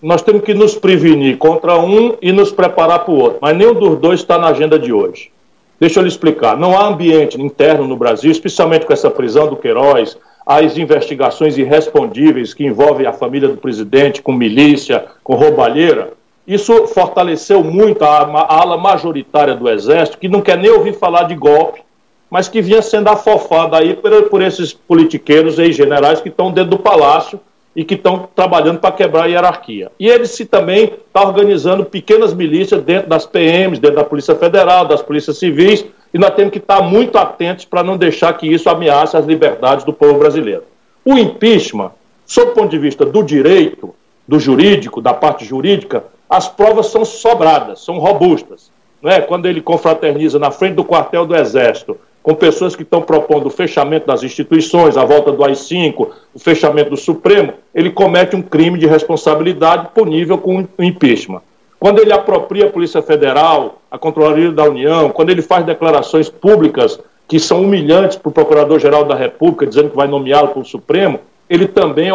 Nós temos que nos prevenir contra um e nos preparar para o outro, mas nenhum dos dois está na agenda de hoje. Deixa eu lhe explicar. Não há ambiente interno no Brasil, especialmente com essa prisão do Queiroz, as investigações irrespondíveis que envolvem a família do presidente, com milícia, com roubalheira. Isso fortaleceu muito a, a ala majoritária do Exército, que não quer nem ouvir falar de golpe, mas que vinha sendo afofada aí por, por esses politiqueiros e generais que estão dentro do palácio e que estão trabalhando para quebrar a hierarquia. E ele se também está organizando pequenas milícias dentro das PMs, dentro da Polícia Federal, das polícias civis, e nós temos que estar muito atentos para não deixar que isso ameace as liberdades do povo brasileiro. O impeachment, sob o ponto de vista do direito, do jurídico, da parte jurídica, as provas são sobradas, são robustas. Não é? Quando ele confraterniza na frente do quartel do Exército com pessoas que estão propondo o fechamento das instituições, a volta do AI-5, o fechamento do Supremo, ele comete um crime de responsabilidade punível com impeachment. Quando ele apropria a Polícia Federal, a Controladoria da União, quando ele faz declarações públicas que são humilhantes para o Procurador-Geral da República, dizendo que vai nomeá-lo para o Supremo, ele também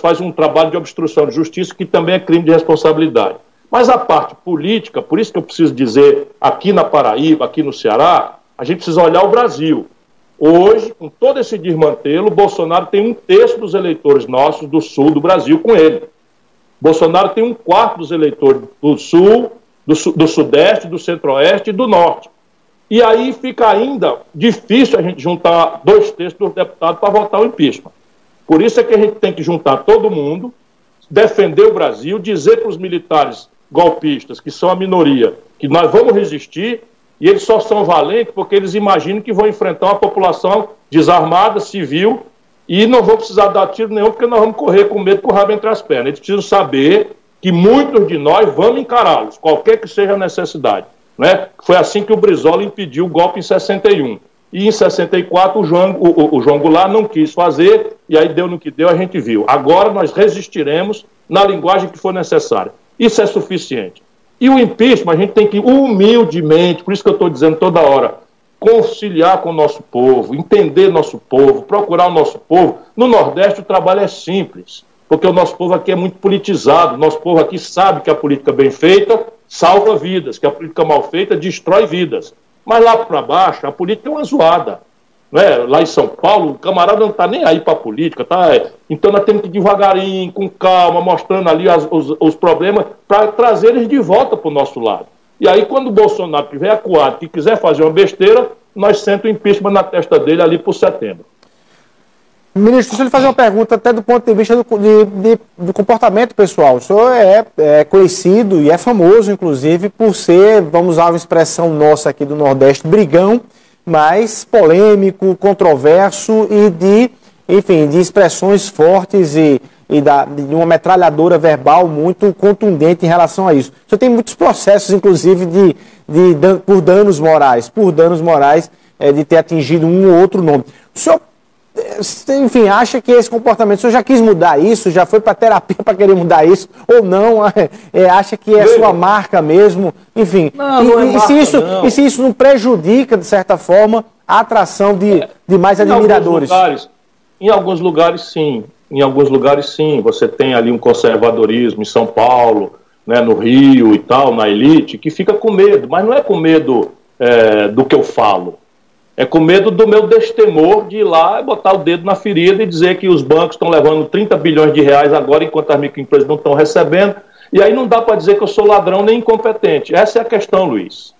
faz um trabalho de obstrução de justiça, que também é crime de responsabilidade. Mas a parte política, por isso que eu preciso dizer aqui na Paraíba, aqui no Ceará, a gente precisa olhar o Brasil. Hoje, com todo esse desmantelo, Bolsonaro tem um terço dos eleitores nossos do sul do Brasil com ele. Bolsonaro tem um quarto dos eleitores do sul, do, do sudeste, do centro-oeste e do norte. E aí fica ainda difícil a gente juntar dois terços dos deputados para votar o impeachment. Por isso é que a gente tem que juntar todo mundo, defender o Brasil, dizer para os militares golpistas, que são a minoria, que nós vamos resistir e eles só são valentes porque eles imaginam que vão enfrentar uma população desarmada, civil, e não vão precisar dar tiro nenhum porque nós vamos correr com medo com o rabo entre as pernas. Eles precisam saber que muitos de nós vamos encará-los, qualquer que seja a necessidade. Né? Foi assim que o Brizola impediu o golpe em 61. E em 64 o João, o, o João Goulart não quis fazer, e aí deu no que deu, a gente viu. Agora nós resistiremos na linguagem que for necessária. Isso é suficiente. E o impeachment, a gente tem que humildemente, por isso que eu estou dizendo toda hora, conciliar com o nosso povo, entender nosso povo, procurar o nosso povo. No Nordeste o trabalho é simples, porque o nosso povo aqui é muito politizado, o nosso povo aqui sabe que a política bem feita salva vidas, que a política mal feita destrói vidas. Mas lá para baixo, a política é uma zoada. Né? Lá em São Paulo, o camarada não está nem aí para a política. Tá? Então nós temos que ir devagarinho, com calma, mostrando ali as, os, os problemas, para trazer eles de volta para o nosso lado. E aí, quando o Bolsonaro tiver acuado e quiser fazer uma besteira, nós sentamos o impeachment na testa dele ali por setembro. Ministro, deixa eu lhe fazer uma pergunta até do ponto de vista do, de, de, do comportamento pessoal. O senhor é, é, conhecido e é famoso, inclusive, por ser, vamos usar uma expressão nossa aqui do Nordeste, brigão, mas polêmico, controverso e de, enfim, de expressões fortes e, e da, de uma metralhadora verbal muito contundente em relação a isso. Senhor tem muitos processos, inclusive, de, de, de por danos morais, por danos morais é, de ter atingido um ou outro nome. O senhor enfim, acha que esse comportamento, o senhor já quis mudar isso, já foi para terapia para querer mudar isso, ou não, é, acha que é sua marca mesmo, enfim. Não, não e, é e, se isso, não. e se isso não prejudica, de certa forma, a atração de, de mais em admiradores? Alguns lugares, em alguns lugares, sim. Em alguns lugares, sim. Você tem ali um conservadorismo em São Paulo, né, no Rio e tal, na elite, que fica com medo, mas não é com medo é, do que eu falo é com medo do meu destemor de ir lá e botar o dedo na ferida e dizer que os bancos estão levando 30 bilhões de reais agora enquanto as microempresas não estão recebendo. E aí não dá para dizer que eu sou ladrão nem incompetente. Essa é a questão, Luiz.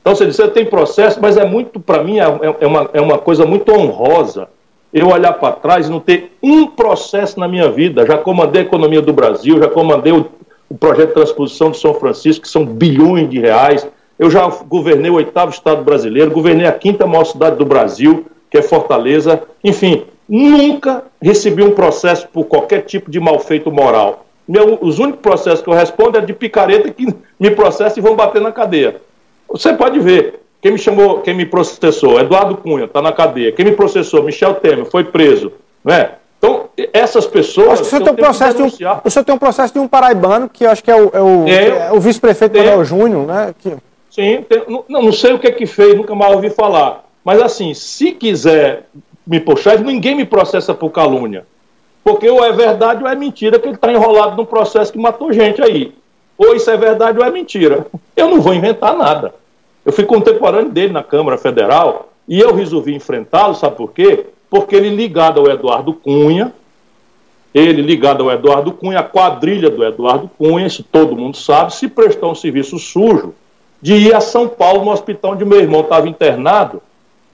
Então você diz, você tem processo, mas é muito, para mim, é, é, uma, é uma coisa muito honrosa eu olhar para trás e não ter um processo na minha vida. Já comandei a economia do Brasil, já comandei o, o projeto de transposição de São Francisco, que são bilhões de reais eu já governei o oitavo estado brasileiro, governei a quinta maior cidade do Brasil, que é Fortaleza. Enfim, nunca recebi um processo por qualquer tipo de malfeito moral. Meu, os únicos processos que eu respondo é de picareta que me processam e vão bater na cadeia. Você pode ver. Quem me chamou, quem me processou, Eduardo Cunha, está na cadeia. Quem me processou, Michel Temer, foi preso. Né? Então, essas pessoas. Acho que o senhor, tem um processo de um, o senhor tem um processo de um paraibano, que acho que é o, é o, é, o vice-prefeito Manuel Júnior, né? Que... Sim, tem, não, não sei o que é que fez, nunca mais ouvi falar. Mas assim, se quiser me puxar, ninguém me processa por calúnia. Porque ou é verdade ou é mentira que ele está enrolado num processo que matou gente aí. Ou isso é verdade ou é mentira. Eu não vou inventar nada. Eu fui contemporâneo dele na Câmara Federal e eu resolvi enfrentá-lo, sabe por quê? Porque ele ligado ao Eduardo Cunha, ele ligado ao Eduardo Cunha, a quadrilha do Eduardo Cunha, isso todo mundo sabe, se prestou um serviço sujo de ir a São Paulo, no hospital onde meu irmão estava internado,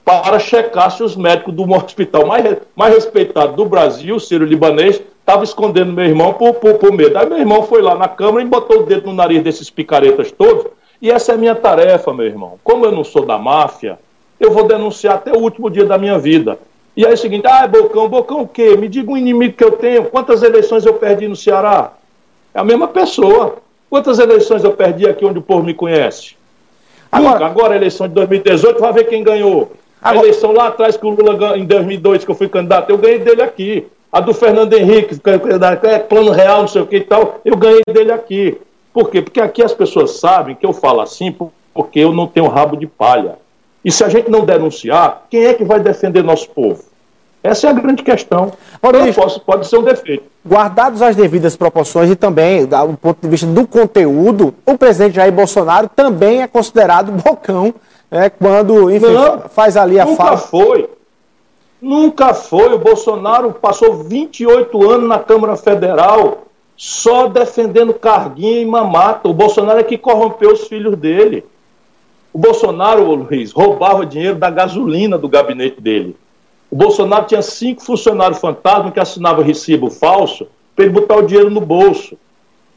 para checar se os médicos do hospital mais, mais respeitado do Brasil, o Ciro Libanês, estava escondendo meu irmão por, por, por medo. Aí meu irmão foi lá na Câmara e botou o dedo no nariz desses picaretas todos. E essa é a minha tarefa, meu irmão. Como eu não sou da máfia, eu vou denunciar até o último dia da minha vida. E aí é o seguinte, ah, Bocão, Bocão o quê? Me diga um inimigo que eu tenho. Quantas eleições eu perdi no Ceará? É a mesma pessoa. Quantas eleições eu perdi aqui onde o povo me conhece? Agora, agora a eleição de 2018, vai ver quem ganhou. A eleição lá atrás que o Lula ganhou, em 2002, que eu fui candidato, eu ganhei dele aqui. A do Fernando Henrique, que é plano real, não sei o que e tal, eu ganhei dele aqui. Por quê? Porque aqui as pessoas sabem que eu falo assim porque eu não tenho rabo de palha. E se a gente não denunciar, quem é que vai defender nosso povo? Essa é a grande questão. Então, posso, pode ser um defeito. Guardados as devidas proporções e também, do ponto de vista do conteúdo, o presidente Jair Bolsonaro também é considerado bocão né, quando enfim, Não, faz ali a nunca fala. Nunca foi. Nunca foi. O Bolsonaro passou 28 anos na Câmara Federal só defendendo carguinha e mamata. O Bolsonaro é que corrompeu os filhos dele. O Bolsonaro, Luiz, roubava dinheiro da gasolina do gabinete dele. O Bolsonaro tinha cinco funcionários fantasma que assinavam recibo falso para ele botar o dinheiro no bolso.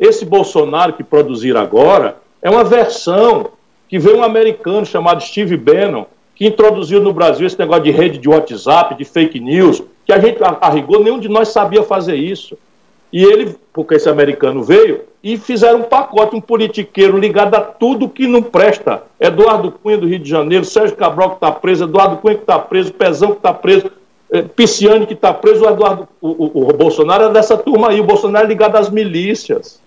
Esse Bolsonaro que produziram agora é uma versão que veio um americano chamado Steve Bannon, que introduziu no Brasil esse negócio de rede de WhatsApp, de fake news, que a gente, a, a rigor, nenhum de nós sabia fazer isso. E ele, porque esse americano veio, e fizeram um pacote, um politiqueiro ligado a tudo que não presta. Eduardo Cunha do Rio de Janeiro, Sérgio Cabral que está preso, Eduardo Cunha que está preso, Pezão que está preso, eh, Pisciane que está preso, o, Eduardo, o, o, o, Bolsonaro é dessa turma aí, o Bolsonaro é ligado às milícias.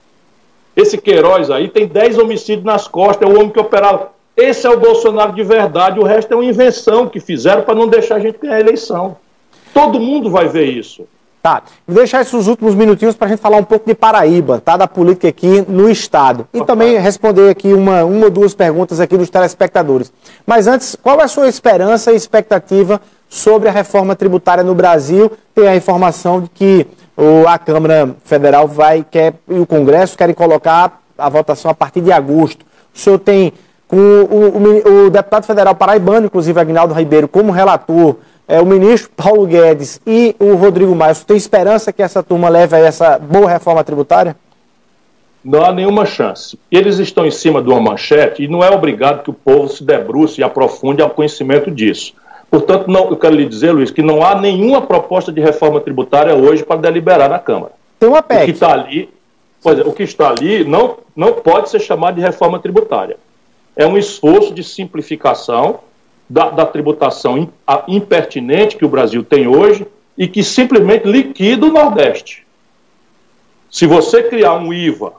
Esse Queiroz aí tem 10 homicídios nas costas, é o homem que operava. Esse é o Bolsonaro de verdade, o resto é uma invenção que fizeram para não deixar a gente ganhar a eleição. Todo mundo vai ver isso. Tá, vou deixar esses últimos minutinhos para a gente falar um pouco de Paraíba, tá? Da política aqui no Estado. E também responder aqui uma, uma ou duas perguntas aqui dos telespectadores. Mas antes, qual é a sua esperança e expectativa sobre a reforma tributária no Brasil? Tem a informação de que o, a Câmara Federal vai, quer, e o Congresso querem colocar a votação a partir de agosto. O senhor tem com o, o, o deputado federal paraibano, inclusive Agnaldo Ribeiro, como relator, é, o ministro Paulo Guedes e o Rodrigo Maia, você tem esperança que essa turma leve a essa boa reforma tributária? Não há nenhuma chance. Eles estão em cima de uma manchete e não é obrigado que o povo se debruce e aprofunde ao conhecimento disso. Portanto, não, eu quero lhe dizer, Luiz, que não há nenhuma proposta de reforma tributária hoje para deliberar na Câmara. Tem uma PEC. O que está ali, pois é, o que está ali não, não pode ser chamado de reforma tributária é um esforço de simplificação da, da tributação impertinente que o Brasil tem hoje e que simplesmente liquida o Nordeste. Se você criar um IVA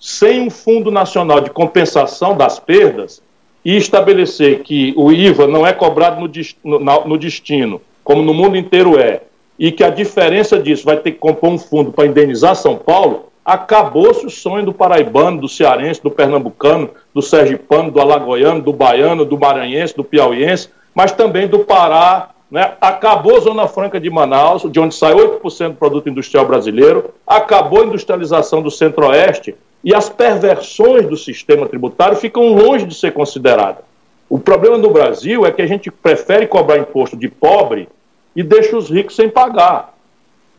sem um Fundo Nacional de Compensação das Perdas e estabelecer que o IVA não é cobrado no, no, no destino, como no mundo inteiro é, e que a diferença disso vai ter que compor um fundo para indenizar São Paulo, acabou-se o sonho do paraibano, do cearense, do pernambucano, do sergipano, do alagoiano, do baiano, do maranhense, do piauiense, mas também do Pará. Né? Acabou a Zona Franca de Manaus, de onde sai 8% do produto industrial brasileiro, acabou a industrialização do Centro-Oeste e as perversões do sistema tributário ficam longe de ser consideradas. O problema do Brasil é que a gente prefere cobrar imposto de pobre e deixa os ricos sem pagar.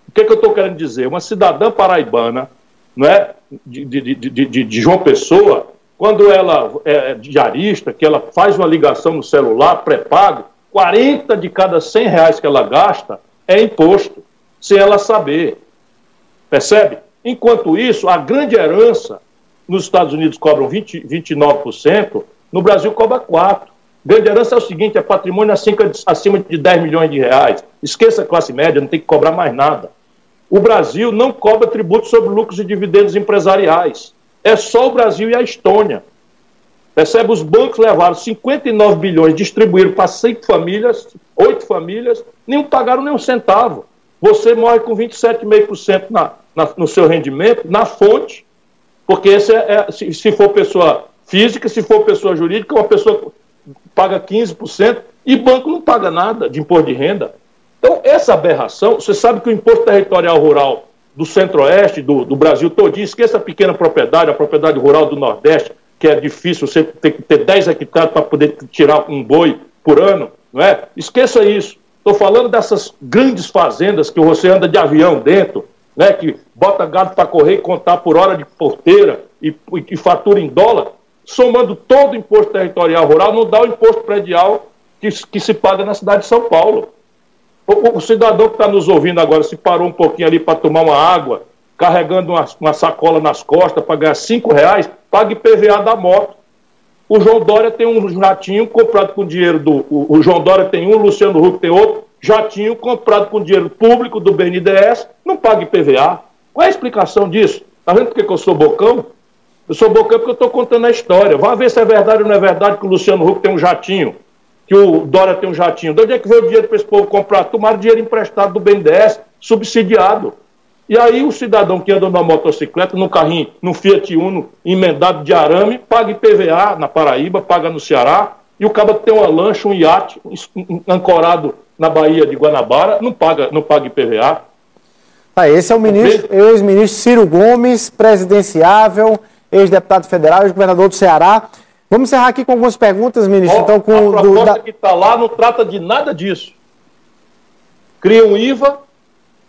O que, é que eu estou querendo dizer? Uma cidadã paraibana não é, de, de, de, de João Pessoa, quando ela é diarista, que ela faz uma ligação no celular pré-pago, 40 de cada 100 reais que ela gasta é imposto, sem ela saber. Percebe? Enquanto isso, a grande herança, nos Estados Unidos cobram 20, 29%, no Brasil cobra 4%. Grande herança é o seguinte: é patrimônio acima de 10 milhões de reais. Esqueça a classe média, não tem que cobrar mais nada. O Brasil não cobra tributo sobre lucros e dividendos empresariais. É só o Brasil e a Estônia. Percebe? Os bancos levaram 59 bilhões, distribuíram para cinco famílias, oito famílias, nem pagaram nem um centavo. Você morre com 27,5% na, na, no seu rendimento, na fonte, porque esse é, é se, se, for pessoa física, se for pessoa jurídica, uma pessoa paga 15% e banco não paga nada de imposto de renda. Então, essa aberração, você sabe que o imposto territorial rural do centro-oeste, do, do, Brasil todinho, esqueça a pequena propriedade, a propriedade rural do Nordeste, que é difícil, você tem que ter 10 hectares para poder tirar um boi por ano, não é? Esqueça isso. Estou falando dessas grandes fazendas que você anda de avião dentro, né, que bota gado para correr e contar por hora de porteira e, e, e fatura em dólar, somando todo o imposto territorial rural, não dá o imposto predial que, que se paga na cidade de São Paulo. O, o cidadão que está nos ouvindo agora, se parou um pouquinho ali para tomar uma água, carregando uma, uma sacola nas costas para ganhar cinco reais, pague PVA da moto. O João Dória tem um jatinho comprado com dinheiro do. O, o João Dória tem um, o Luciano Huck tem outro, jatinho comprado com dinheiro público do BNDES, não pague PVA. Qual é a explicação disso? Está vendo por que eu sou bocão? Eu sou bocão porque eu estou contando a história. Vá ver se é verdade ou não é verdade que o Luciano Huck tem um jatinho que o Dória tem um jatinho. De onde é que veio o dinheiro para esse povo comprar? Tomaram dinheiro emprestado do BNDES, subsidiado. E aí o cidadão que anda numa motocicleta, num carrinho, num Fiat Uno emendado de arame, paga IPVA na Paraíba, paga no Ceará, e o cara tem uma lancha, um iate ancorado na Bahia de Guanabara, não paga, não paga IPVA. Ah, esse é o ministro, ex-ministro Ciro Gomes, presidenciável, ex-deputado federal, ex-governador do Ceará. Vamos encerrar aqui com algumas perguntas, ministro. Oh, então, com a proposta do, da... que está lá não trata de nada disso. Cria um IVA,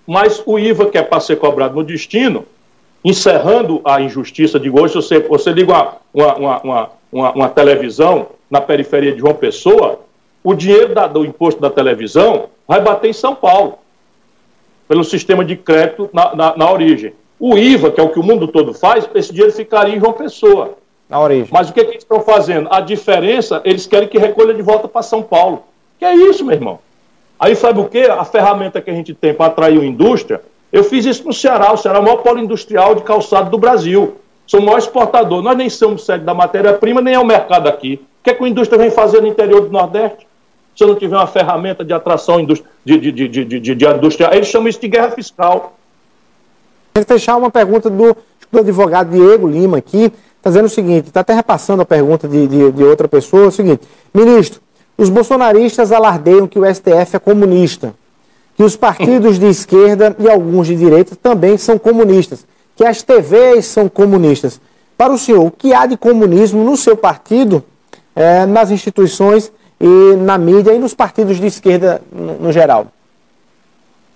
mas o IVA que é para ser cobrado no destino, encerrando a injustiça de hoje, você, você liga uma, uma, uma, uma, uma televisão na periferia de João Pessoa, o dinheiro da, do imposto da televisão vai bater em São Paulo, pelo sistema de crédito na, na, na origem. O IVA, que é o que o mundo todo faz, esse dinheiro ficaria em João Pessoa. Na origem. Mas o que, é que eles estão fazendo? A diferença, eles querem que recolha de volta para São Paulo. Que é isso, meu irmão? Aí sabe o que? A ferramenta que a gente tem para atrair a indústria, eu fiz isso no Ceará. O Ceará é o maior polo industrial de calçado do Brasil. Sou o maior exportador. Nós nem somos sede da matéria-prima, nem é o mercado aqui. O que, é que a indústria vem fazer no interior do Nordeste? Se eu não tiver uma ferramenta de atração de, de, de, de, de, de indústria, eles chamam isso de guerra fiscal. Vou fechar uma pergunta do, do advogado Diego Lima aqui, está dizendo o seguinte, está até repassando a pergunta de, de, de outra pessoa, é o seguinte, ministro, os bolsonaristas alardeiam que o STF é comunista, que os partidos de esquerda e alguns de direita também são comunistas, que as TVs são comunistas. Para o senhor, o que há de comunismo no seu partido, é, nas instituições e na mídia e nos partidos de esquerda no, no geral?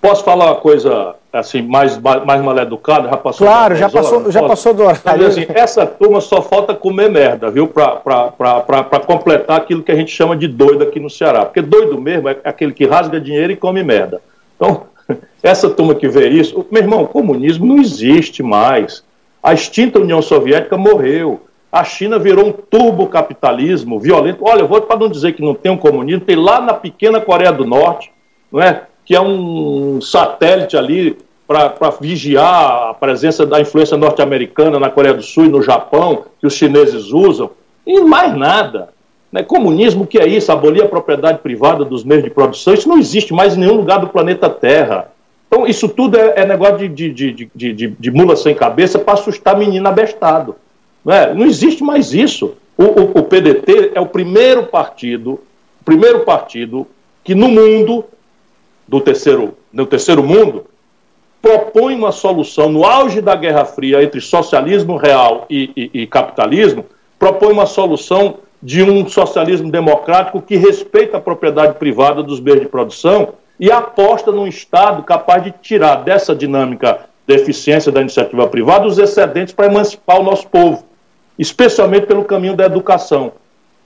Posso falar uma coisa assim, mais, mais mal educada? Já passou claro, já passou, já passou do horário. Assim, essa turma só falta comer merda, viu? Para completar aquilo que a gente chama de doido aqui no Ceará. Porque doido mesmo é aquele que rasga dinheiro e come merda. Então, essa turma que vê isso, meu irmão, o comunismo não existe mais. A extinta União Soviética morreu. A China virou um turbocapitalismo violento. Olha, eu vou para não dizer que não tem um comunismo, tem lá na pequena Coreia do Norte, não é? Que é um satélite ali para vigiar a presença da influência norte-americana na Coreia do Sul e no Japão, que os chineses usam, e mais nada. Né? Comunismo, que é isso? Abolir a propriedade privada dos meios de produção, isso não existe mais em nenhum lugar do planeta Terra. Então, isso tudo é, é negócio de, de, de, de, de, de mula sem cabeça para assustar menino abestado. Não, é? não existe mais isso. O, o, o PDT é o primeiro partido, o primeiro partido que no mundo do terceiro, do terceiro mundo, propõe uma solução no auge da Guerra Fria entre socialismo real e, e, e capitalismo, propõe uma solução de um socialismo democrático que respeita a propriedade privada dos bens de produção e aposta num Estado capaz de tirar dessa dinâmica de eficiência da iniciativa privada os excedentes para emancipar o nosso povo, especialmente pelo caminho da educação.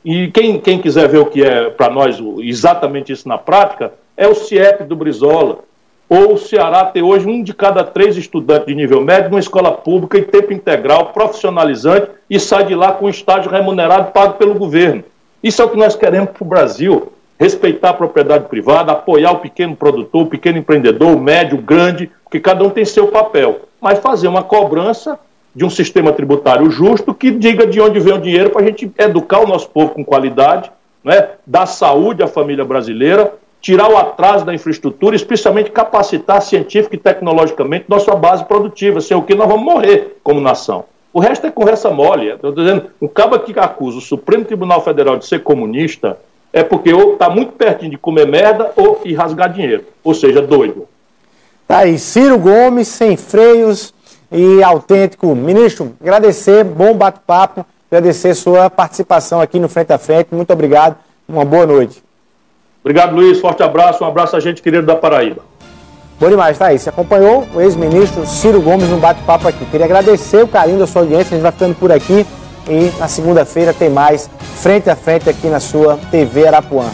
E quem, quem quiser ver o que é para nós exatamente isso na prática, é o CIEP do Brizola. Ou o Ceará tem hoje um de cada três estudantes de nível médio numa escola pública em tempo integral, profissionalizante, e sai de lá com um estágio remunerado pago pelo governo. Isso é o que nós queremos para o Brasil. Respeitar a propriedade privada, apoiar o pequeno produtor, o pequeno empreendedor, o médio, o grande, porque cada um tem seu papel. Mas fazer uma cobrança de um sistema tributário justo que diga de onde vem o dinheiro para a gente educar o nosso povo com qualidade, né? dar saúde à família brasileira tirar o atraso da infraestrutura, especialmente capacitar científica e tecnologicamente nossa base produtiva, sem o que nós vamos morrer como nação. O resto é conversa mole. Estou dizendo, um cabo que acusa o Supremo Tribunal Federal de ser comunista é porque ou está muito pertinho de comer merda ou e rasgar dinheiro. Ou seja, doido. Tá aí, Ciro Gomes, sem freios e autêntico. Ministro, agradecer, bom bate-papo, agradecer sua participação aqui no Frente a Frente. Muito obrigado, uma boa noite. Obrigado, Luiz. Forte abraço. Um abraço a gente querido da Paraíba. Bom demais, tá aí. Você acompanhou o ex-ministro Ciro Gomes no bate-papo aqui. Queria agradecer o carinho da sua audiência. A gente vai ficando por aqui e na segunda-feira tem mais frente a frente aqui na sua TV Arapuã.